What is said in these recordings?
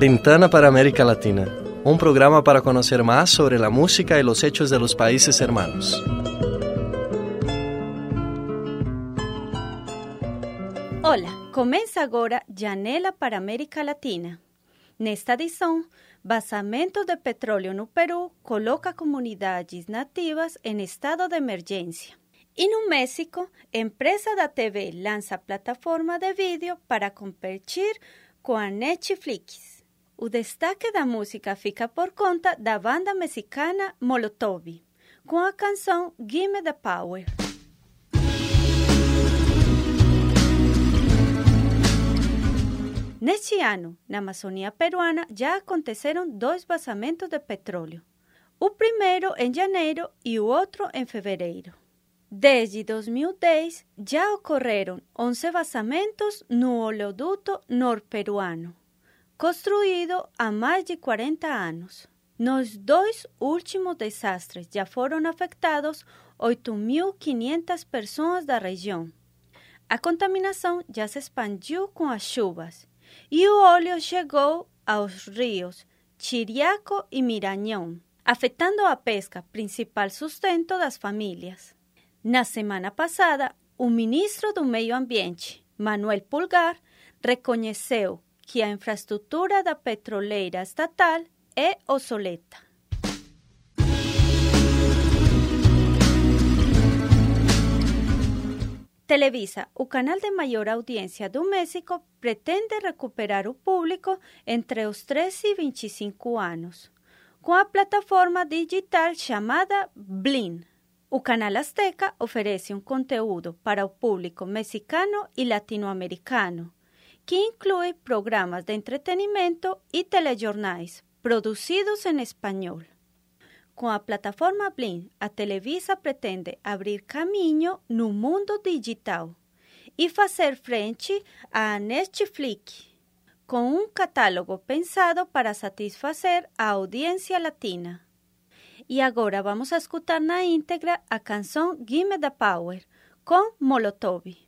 Ventana para América Latina, un programa para conocer más sobre la música y los hechos de los países hermanos. Hola, começa agora Janela para América Latina. Nesta edição, vazamento de petróleo no Peru coloca comunidades nativas em estado de emergência. E no México, empresa da TV lança plataforma de vídeo para competir com a Netflix. O destaque da música fica por conta da banda mexicana Molotov, com a canção Gimme the Power. Neste ano, na Amazônia peruana, já aconteceram dois vazamentos de petróleo. O primeiro em janeiro e o outro em fevereiro. Desde 2010, já ocorreram 11 vazamentos no oleoduto norperuano, construído há mais de 40 anos. Nos dois últimos desastres já foram afetados 8.500 pessoas da região. A contaminação já se expandiu com as chuvas e o óleo chegou aos rios Chiriaco e Mirañón, afetando a pesca, principal sustento das famílias. Na semana passada, o ministro do Meio Ambiente, Manuel Pulgar, reconheceu que a infraestrutura da petroleira estatal é obsoleta. Televisa, o canal de maior audiência do México, pretende recuperar o público entre os 13 e 25 anos, com a plataforma digital chamada Blin. O canal Azteca oferece um conteúdo para o público mexicano e latino-americano, que inclui programas de entretenimiento y telejornais producidos en español. Con la plataforma Blin, a Televisa pretende abrir caminho no mundo digital y hacer frente a Netflix con un catálogo pensado para satisfacer a audiencia latina. Y ahora vamos a escuchar na íntegra a canción Gimme the Power con Molotov.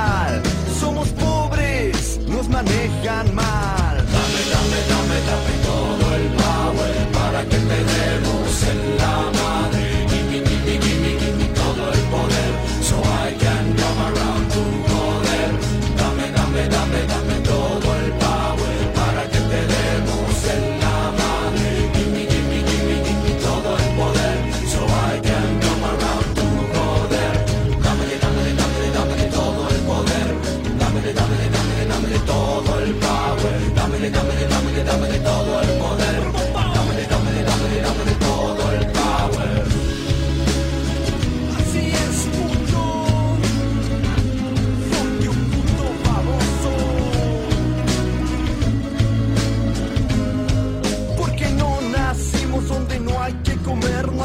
manejan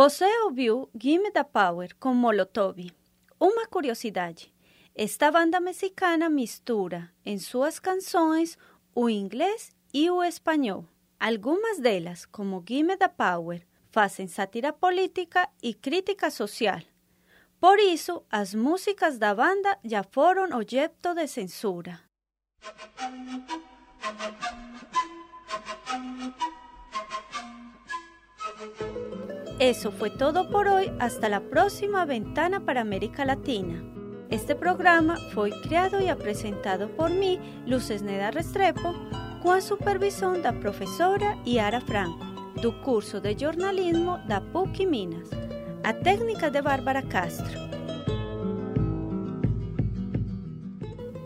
Você ouviu Gimme the Power com Molotov. Uma curiosidade: esta banda mexicana mistura em suas canções o inglês e o espanhol. Algumas delas, como Gimme the Power, fazem sátira política e crítica social. Por isso, as músicas da banda já foram objeto de censura. Eso fue todo por hoy. Hasta la próxima ventana para América Latina. Este programa fue creado y presentado por mí, Luces Neda Restrepo, con supervisión da profesora Yara Franco, do curso de jornalismo da PUC Minas, a técnica de Bárbara Castro.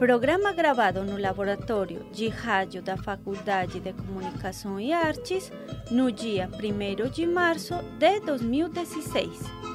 Programa gravado no Laboratório de Rádio da Faculdade de Comunicação e Artes no dia 1 de março de 2016.